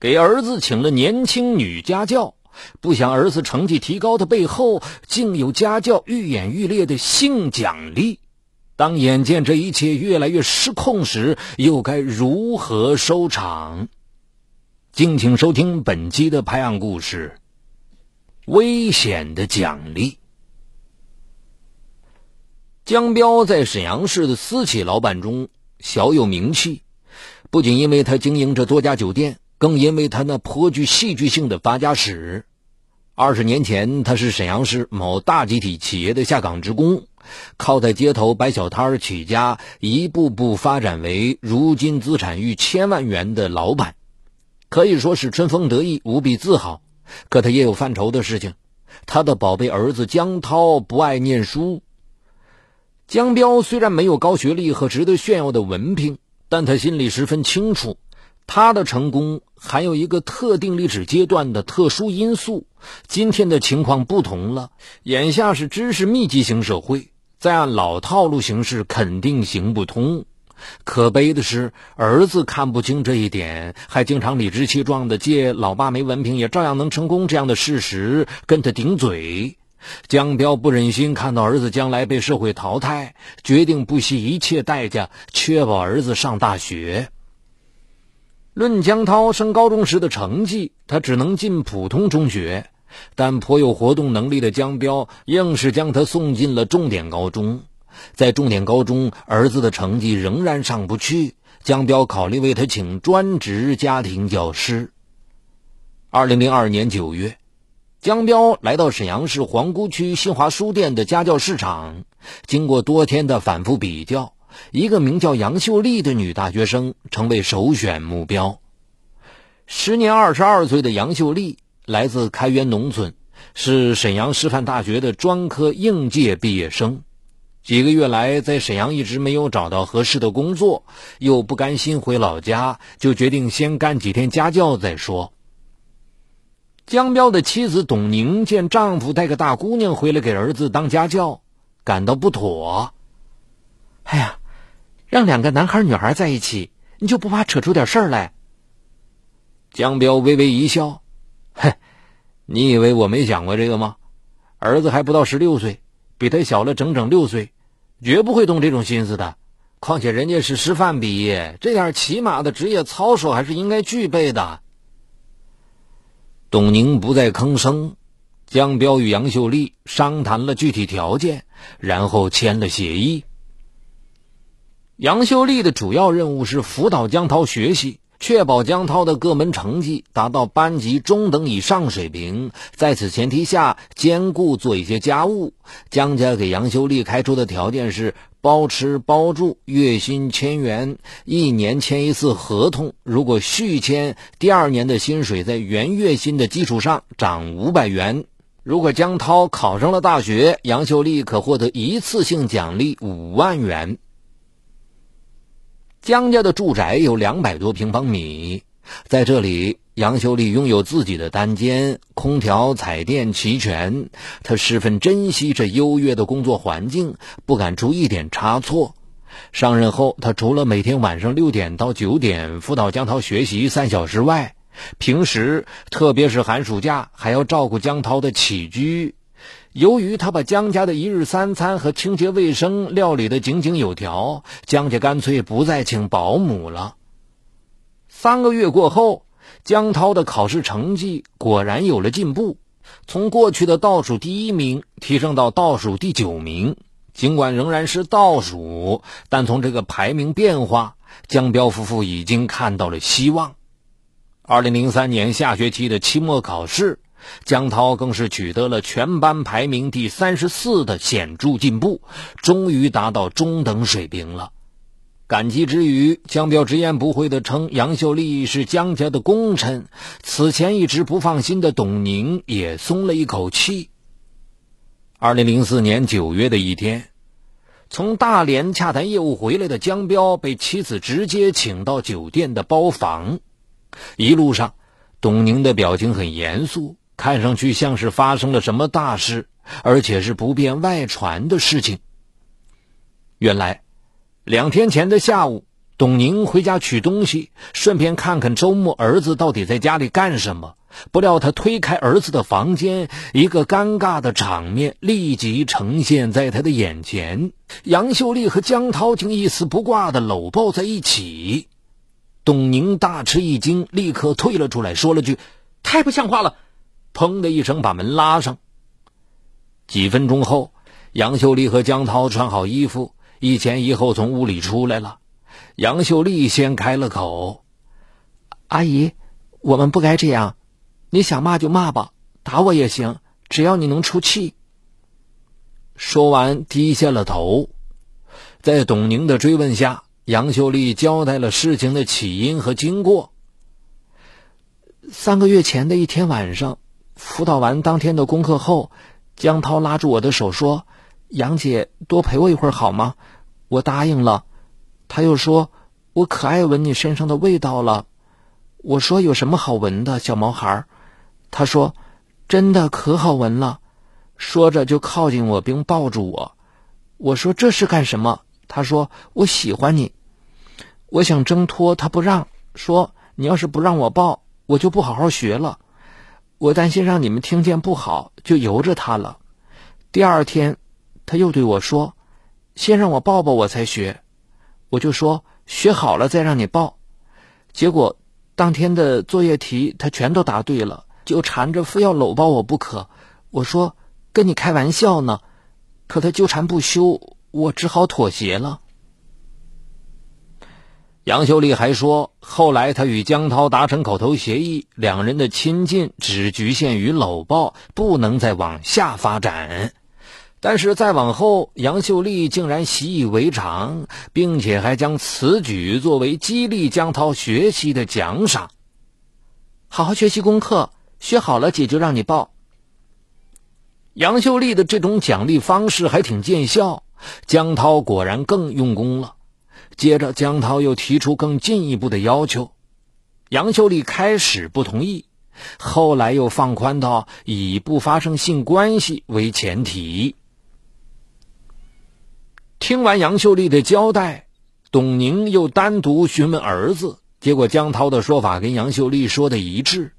给儿子请了年轻女家教。不想儿子成绩提高的背后，竟有家教愈演愈烈的性奖励。当眼见这一切越来越失控时，又该如何收场？敬请收听本期的拍案故事：危险的奖励。江彪在沈阳市的私企老板中小有名气，不仅因为他经营着多家酒店，更因为他那颇具戏剧性的发家史。二十年前，他是沈阳市某大集体企业的下岗职工，靠在街头摆小摊儿起家，一步步发展为如今资产逾千万元的老板，可以说是春风得意，无比自豪。可他也有犯愁的事情，他的宝贝儿子江涛不爱念书。江彪虽然没有高学历和值得炫耀的文凭，但他心里十分清楚。他的成功还有一个特定历史阶段的特殊因素。今天的情况不同了，眼下是知识密集型社会，再按老套路行事肯定行不通。可悲的是，儿子看不清这一点，还经常理直气壮的借老爸没文凭也照样能成功这样的事实跟他顶嘴。江彪不忍心看到儿子将来被社会淘汰，决定不惜一切代价确保儿子上大学。论江涛升高中时的成绩，他只能进普通中学，但颇有活动能力的江彪硬是将他送进了重点高中。在重点高中，儿子的成绩仍然上不去，江彪考虑为他请专职家庭教师。二零零二年九月，江彪来到沈阳市皇姑区新华书店的家教市场，经过多天的反复比较。一个名叫杨秀丽的女大学生成为首选目标。时年二十二岁的杨秀丽来自开原农村，是沈阳师范大学的专科应届毕业生。几个月来，在沈阳一直没有找到合适的工作，又不甘心回老家，就决定先干几天家教再说。江彪的妻子董宁见丈夫带个大姑娘回来给儿子当家教，感到不妥。哎呀！让两个男孩女孩在一起，你就不怕扯出点事儿来？江彪微微一笑：“哼，你以为我没想过这个吗？儿子还不到十六岁，比他小了整整六岁，绝不会动这种心思的。况且人家是师范毕业，这点起码的职业操守还是应该具备的。”董宁不再吭声。江彪与杨秀丽商谈了具体条件，然后签了协议。杨秀丽的主要任务是辅导江涛学习，确保江涛的各门成绩达到班级中等以上水平。在此前提下，兼顾做一些家务。江家给杨秀丽开出的条件是包吃包住，月薪千元，一年签一次合同。如果续签，第二年的薪水在原月薪的基础上涨五百元。如果江涛考上了大学，杨秀丽可获得一次性奖励五万元。江家的住宅有两百多平方米，在这里，杨秀丽拥有自己的单间，空调、彩电齐全。她十分珍惜这优越的工作环境，不敢出一点差错。上任后，她除了每天晚上六点到九点辅导江涛学习三小时外，平时特别是寒暑假，还要照顾江涛的起居。由于他把江家的一日三餐和清洁卫生料理得井井有条，江家干脆不再请保姆了。三个月过后，江涛的考试成绩果然有了进步，从过去的倒数第一名提升到倒数第九名。尽管仍然是倒数，但从这个排名变化，江彪夫妇已经看到了希望。二零零三年下学期的期末考试。江涛更是取得了全班排名第三十四的显著进步，终于达到中等水平了。感激之余，江彪直言不讳地称杨秀丽是江家的功臣。此前一直不放心的董宁也松了一口气。二零零四年九月的一天，从大连洽谈业务回来的江彪被妻子直接请到酒店的包房。一路上，董宁的表情很严肃。看上去像是发生了什么大事，而且是不便外传的事情。原来，两天前的下午，董宁回家取东西，顺便看看周末儿子到底在家里干什么。不料他推开儿子的房间，一个尴尬的场面立即呈现在他的眼前：杨秀丽和江涛竟一丝不挂的搂抱在一起。董宁大吃一惊，立刻退了出来，说了句：“太不像话了！”砰的一声把门拉上。几分钟后，杨秀丽和江涛穿好衣服，一前一后从屋里出来了。杨秀丽先开了口：“阿姨，我们不该这样。你想骂就骂吧，打我也行，只要你能出气。”说完，低下了头。在董宁的追问下。杨秀丽交代了事情的起因和经过。三个月前的一天晚上，辅导完当天的功课后，江涛拉住我的手说：“杨姐，多陪我一会儿好吗？”我答应了。他又说：“我可爱闻你身上的味道了。”我说：“有什么好闻的，小毛孩？”他说：“真的可好闻了。”说着就靠近我并抱住我。我说：“这是干什么？”他说：“我喜欢你。”我想挣脱，他不让，说：“你要是不让我抱，我就不好好学了。”我担心让你们听见不好，就由着他了。第二天，他又对我说：“先让我抱抱，我才学。”我就说：“学好了再让你抱。”结果当天的作业题他全都答对了，就缠着非要搂抱我不可。我说：“跟你开玩笑呢。”可他纠缠不休，我只好妥协了。杨秀丽还说，后来她与江涛达成口头协议，两人的亲近只局限于搂抱，不能再往下发展。但是再往后，杨秀丽竟然习以为常，并且还将此举作为激励江涛学习的奖赏。好好学习功课，学好了姐就让你抱。杨秀丽的这种奖励方式还挺见效，江涛果然更用功了。接着，江涛又提出更进一步的要求，杨秀丽开始不同意，后来又放宽到以不发生性关系为前提。听完杨秀丽的交代，董宁又单独询问儿子，结果江涛的说法跟杨秀丽说的一致，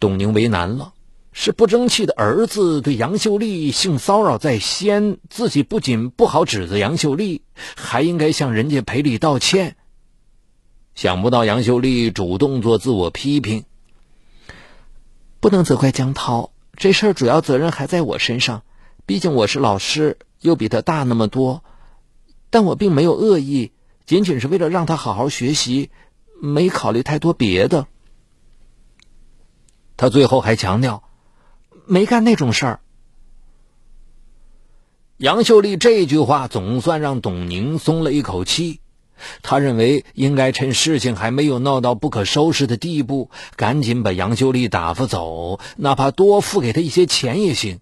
董宁为难了。是不争气的儿子对杨秀丽性骚扰在先，自己不仅不好指责杨秀丽，还应该向人家赔礼道歉。想不到杨秀丽主动做自我批评，不能责怪江涛，这事儿主要责任还在我身上，毕竟我是老师，又比他大那么多。但我并没有恶意，仅仅是为了让他好好学习，没考虑太多别的。他最后还强调。没干那种事儿。杨秀丽这句话总算让董宁松了一口气，他认为应该趁事情还没有闹到不可收拾的地步，赶紧把杨秀丽打发走，哪怕多付给他一些钱也行。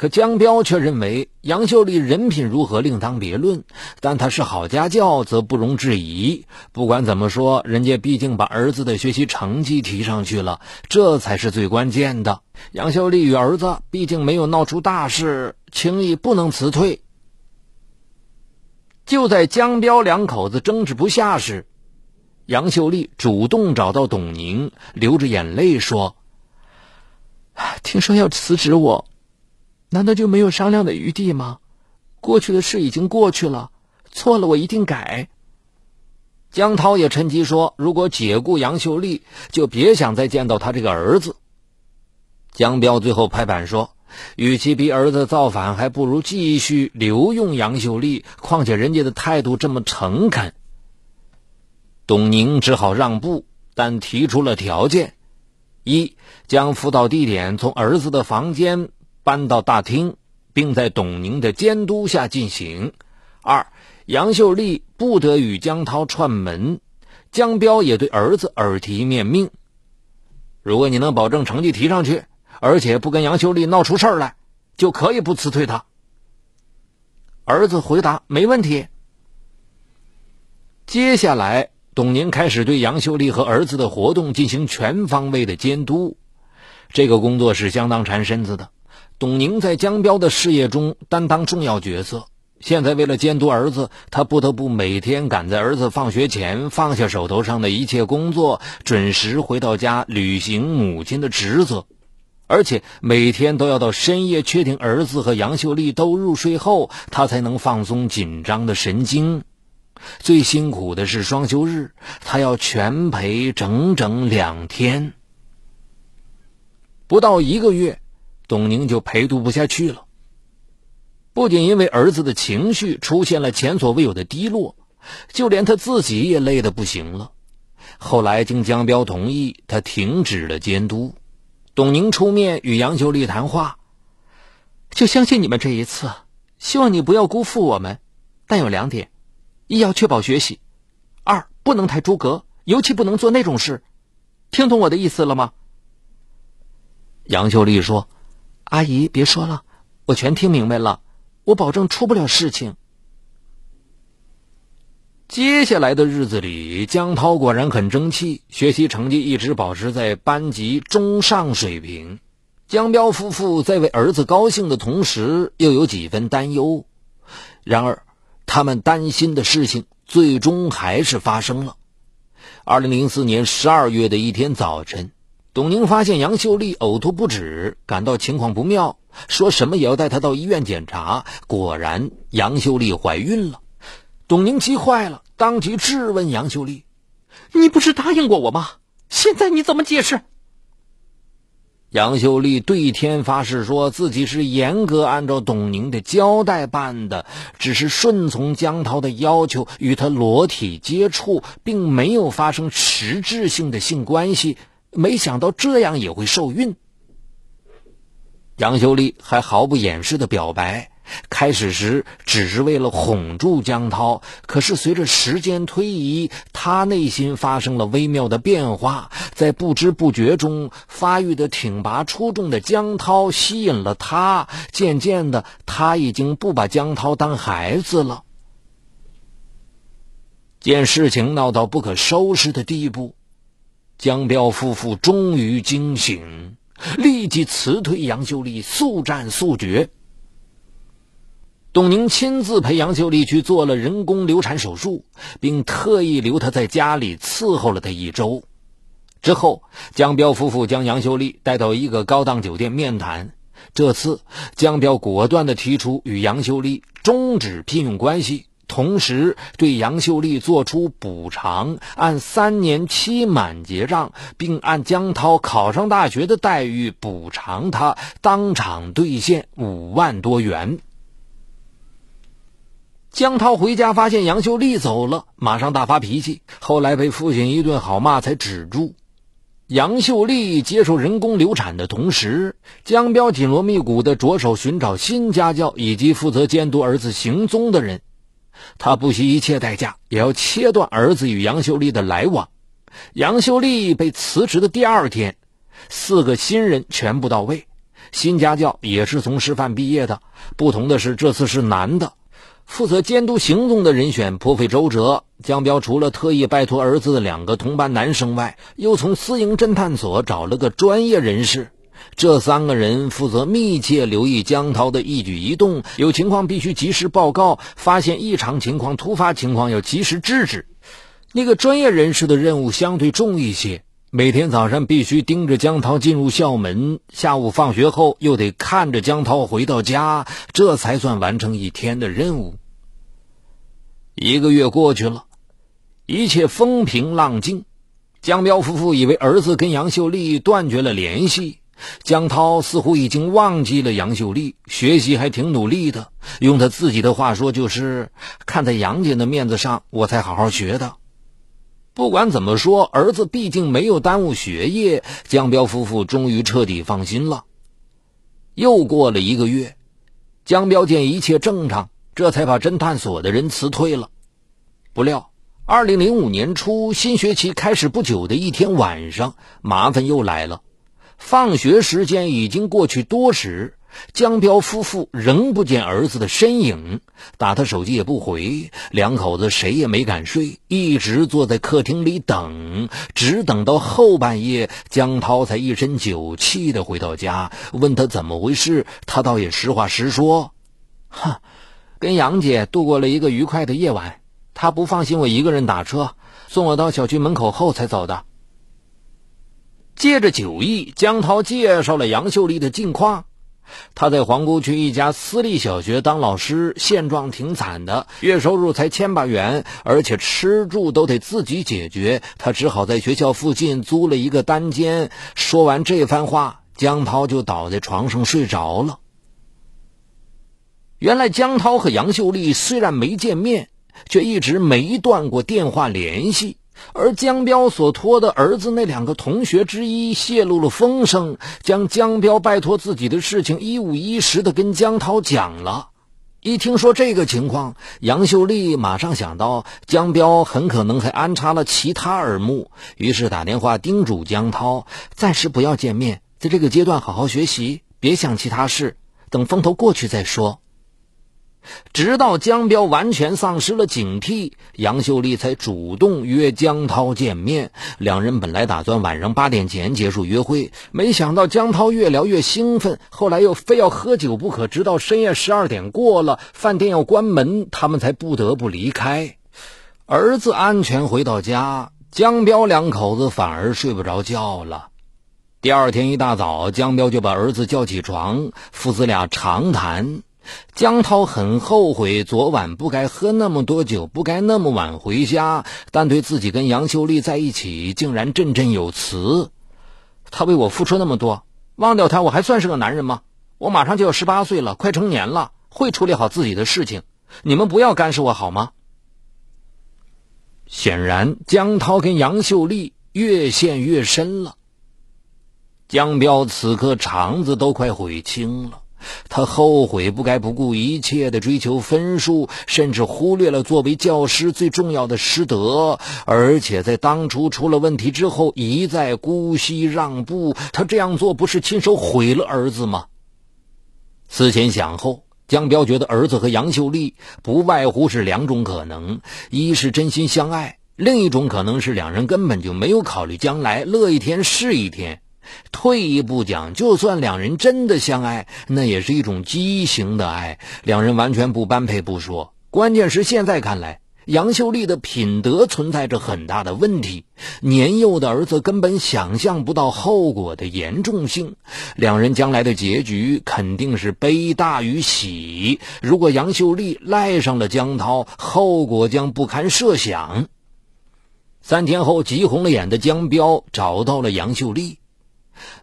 可江彪却认为杨秀丽人品如何另当别论，但她是好家教则不容置疑。不管怎么说，人家毕竟把儿子的学习成绩提上去了，这才是最关键的。杨秀丽与儿子毕竟没有闹出大事，轻易不能辞退。就在江彪两口子争执不下时，杨秀丽主动找到董宁，流着眼泪说：“ 听说要辞职我。”难道就没有商量的余地吗？过去的事已经过去了，错了我一定改。江涛也趁机说：“如果解雇杨秀丽，就别想再见到他这个儿子。”江彪最后拍板说：“与其逼儿子造反，还不如继续留用杨秀丽。况且人家的态度这么诚恳。”董宁只好让步，但提出了条件：一将辅导地点从儿子的房间。搬到大厅，并在董宁的监督下进行。二，杨秀丽不得与江涛串门。江彪也对儿子耳提面命：如果你能保证成绩提上去，而且不跟杨秀丽闹出事儿来，就可以不辞退他。儿子回答：没问题。接下来，董宁开始对杨秀丽和儿子的活动进行全方位的监督。这个工作是相当缠身子的。董宁在江彪的事业中担当重要角色，现在为了监督儿子，他不得不每天赶在儿子放学前放下手头上的一切工作，准时回到家履行母亲的职责，而且每天都要到深夜确定儿子和杨秀丽都入睡后，他才能放松紧张的神经。最辛苦的是双休日，他要全陪整整两天。不到一个月，董宁就陪读不下去了。不仅因为儿子的情绪出现了前所未有的低落，就连他自己也累得不行了。后来经江彪同意，他停止了监督。董宁出面与杨秀丽谈话，就相信你们这一次，希望你不要辜负我们。但有两点：一要确保学习；二不能太诸葛，尤其不能做那种事。听懂我的意思了吗？杨秀丽说：“阿姨，别说了，我全听明白了。”我保证出不了事情。接下来的日子里，江涛果然很争气，学习成绩一直保持在班级中上水平。江彪夫妇在为儿子高兴的同时，又有几分担忧。然而，他们担心的事情最终还是发生了。二零零四年十二月的一天早晨。董宁发现杨秀丽呕吐不止，感到情况不妙，说什么也要带她到医院检查。果然，杨秀丽怀孕了。董宁急坏了，当即质问杨秀丽：“你不是答应过我吗？现在你怎么解释？”杨秀丽对天发誓，说自己是严格按照董宁的交代办的，只是顺从江涛的要求，与他裸体接触，并没有发生实质性的性关系。没想到这样也会受孕。杨秀丽还毫不掩饰的表白，开始时只是为了哄住江涛，可是随着时间推移，她内心发生了微妙的变化，在不知不觉中，发育的挺拔出众的江涛吸引了她，渐渐的，她已经不把江涛当孩子了。见事情闹到不可收拾的地步。江彪夫妇终于惊醒，立即辞退杨秀丽，速战速决。董宁亲自陪杨秀丽去做了人工流产手术，并特意留她在家里伺候了她一周。之后，江彪夫妇将杨秀丽带到一个高档酒店面谈。这次，江彪果断地提出与杨秀丽终止聘用关系。同时，对杨秀丽做出补偿，按三年期满结账，并按江涛考上大学的待遇补偿他，当场兑现五万多元。江涛回家发现杨秀丽走了，马上大发脾气，后来被父亲一顿好骂才止住。杨秀丽接受人工流产的同时，江彪紧锣密鼓地着手寻找新家教以及负责监督儿子行踪的人。他不惜一切代价，也要切断儿子与杨秀丽的来往。杨秀丽被辞职的第二天，四个新人全部到位。新家教也是从师范毕业的，不同的是这次是男的。负责监督行动的人选颇费周折。江彪除了特意拜托儿子的两个同班男生外，又从私营侦探所找了个专业人士。这三个人负责密切留意江涛的一举一动，有情况必须及时报告，发现异常情况、突发情况要及时制止。那个专业人士的任务相对重一些，每天早上必须盯着江涛进入校门，下午放学后又得看着江涛回到家，这才算完成一天的任务。一个月过去了，一切风平浪静。江彪夫妇以为儿子跟杨秀丽断绝了联系。江涛似乎已经忘记了杨秀丽，学习还挺努力的。用他自己的话说，就是看在杨家的面子上，我才好好学的。不管怎么说，儿子毕竟没有耽误学业，江彪夫妇终于彻底放心了。又过了一个月，江彪见一切正常，这才把侦探所的人辞退了。不料，二零零五年初新学期开始不久的一天晚上，麻烦又来了。放学时间已经过去多时，江彪夫妇仍不见儿子的身影，打他手机也不回，两口子谁也没敢睡，一直坐在客厅里等，直等到后半夜，江涛才一身酒气的回到家，问他怎么回事，他倒也实话实说：“哈，跟杨姐度过了一个愉快的夜晚。她不放心我一个人打车，送我到小区门口后才走的。借着酒意，江涛介绍了杨秀丽的近况。他在皇姑区一家私立小学当老师，现状挺惨的，月收入才千把元，而且吃住都得自己解决。他只好在学校附近租了一个单间。说完这番话，江涛就倒在床上睡着了。原来江涛和杨秀丽虽然没见面，却一直没断过电话联系。而江彪所托的儿子那两个同学之一泄露了风声，将江彪拜托自己的事情一五一十的跟江涛讲了。一听说这个情况，杨秀丽马上想到江彪很可能还安插了其他耳目，于是打电话叮嘱江涛暂时不要见面，在这个阶段好好学习，别想其他事，等风头过去再说。直到江彪完全丧失了警惕，杨秀丽才主动约江涛见面。两人本来打算晚上八点前结束约会，没想到江涛越聊越兴奋，后来又非要喝酒不可，直到深夜十二点过了，饭店要关门，他们才不得不离开。儿子安全回到家，江彪两口子反而睡不着觉了。第二天一大早，江彪就把儿子叫起床，父子俩长谈。江涛很后悔昨晚不该喝那么多酒，不该那么晚回家，但对自己跟杨秀丽在一起竟然振振有词。他为我付出那么多，忘掉他我还算是个男人吗？我马上就要十八岁了，快成年了，会处理好自己的事情。你们不要干涉我好吗？显然，江涛跟杨秀丽越陷越深了。江彪此刻肠子都快悔青了。他后悔不该不顾一切的追求分数，甚至忽略了作为教师最重要的师德。而且在当初出了问题之后，一再姑息让步。他这样做不是亲手毁了儿子吗？思前想后，江彪觉得儿子和杨秀丽不外乎是两种可能：一是真心相爱，另一种可能是两人根本就没有考虑将来，乐一天是一天。退一步讲，就算两人真的相爱，那也是一种畸形的爱。两人完全不般配不说，关键是现在看来，杨秀丽的品德存在着很大的问题。年幼的儿子根本想象不到后果的严重性，两人将来的结局肯定是悲大于喜。如果杨秀丽赖上了江涛，后果将不堪设想。三天后，急红了眼的江彪找到了杨秀丽。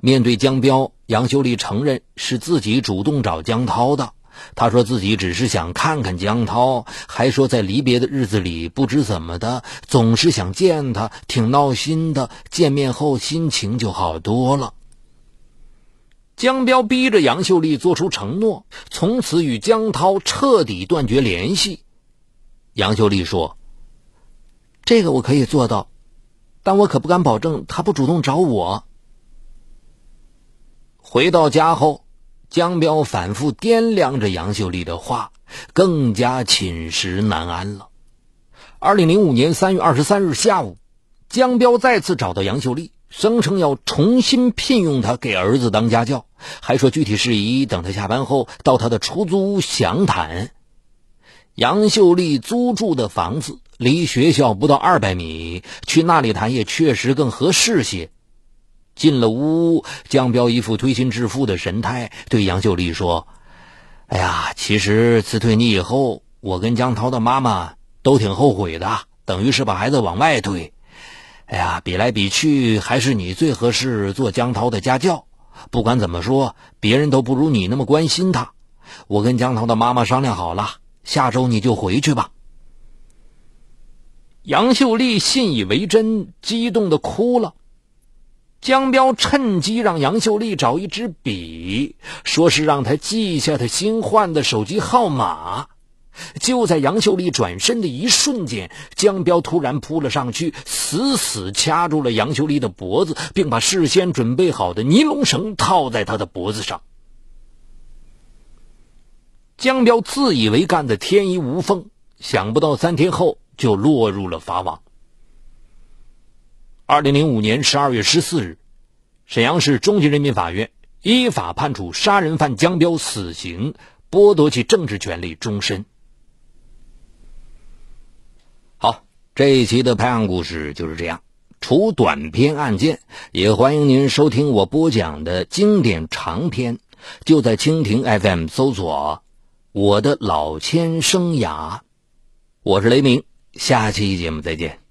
面对江彪，杨秀丽承认是自己主动找江涛的。他说自己只是想看看江涛，还说在离别的日子里不知怎么的，总是想见他，挺闹心的。见面后心情就好多了。江彪逼着杨秀丽做出承诺，从此与江涛彻底断绝联系。杨秀丽说：“这个我可以做到，但我可不敢保证他不主动找我。”回到家后，江彪反复掂量着杨秀丽的话，更加寝食难安了。二零零五年三月二十三日下午，江彪再次找到杨秀丽，声称要重新聘用她给儿子当家教，还说具体事宜等他下班后到他的出租屋详谈。杨秀丽租住的房子离学校不到二百米，去那里谈也确实更合适些。进了屋，江彪一副推心置腹的神态，对杨秀丽说：“哎呀，其实辞退你以后，我跟江涛的妈妈都挺后悔的，等于是把孩子往外推。哎呀，比来比去，还是你最合适做江涛的家教。不管怎么说，别人都不如你那么关心他。我跟江涛的妈妈商量好了，下周你就回去吧。”杨秀丽信以为真，激动的哭了。江彪趁机让杨秀丽找一支笔，说是让他记下他新换的手机号码。就在杨秀丽转身的一瞬间，江彪突然扑了上去，死死掐住了杨秀丽的脖子，并把事先准备好的尼龙绳套在她的脖子上。江彪自以为干得天衣无缝，想不到三天后就落入了法网。二零零五年十二月十四日，沈阳市中级人民法院依法判处杀人犯江彪死刑，剥夺其政治权利终身。好，这一期的拍案故事就是这样。除短篇案件，也欢迎您收听我播讲的经典长篇，就在蜻蜓 FM 搜索《我的老千生涯》。我是雷鸣，下期节目再见。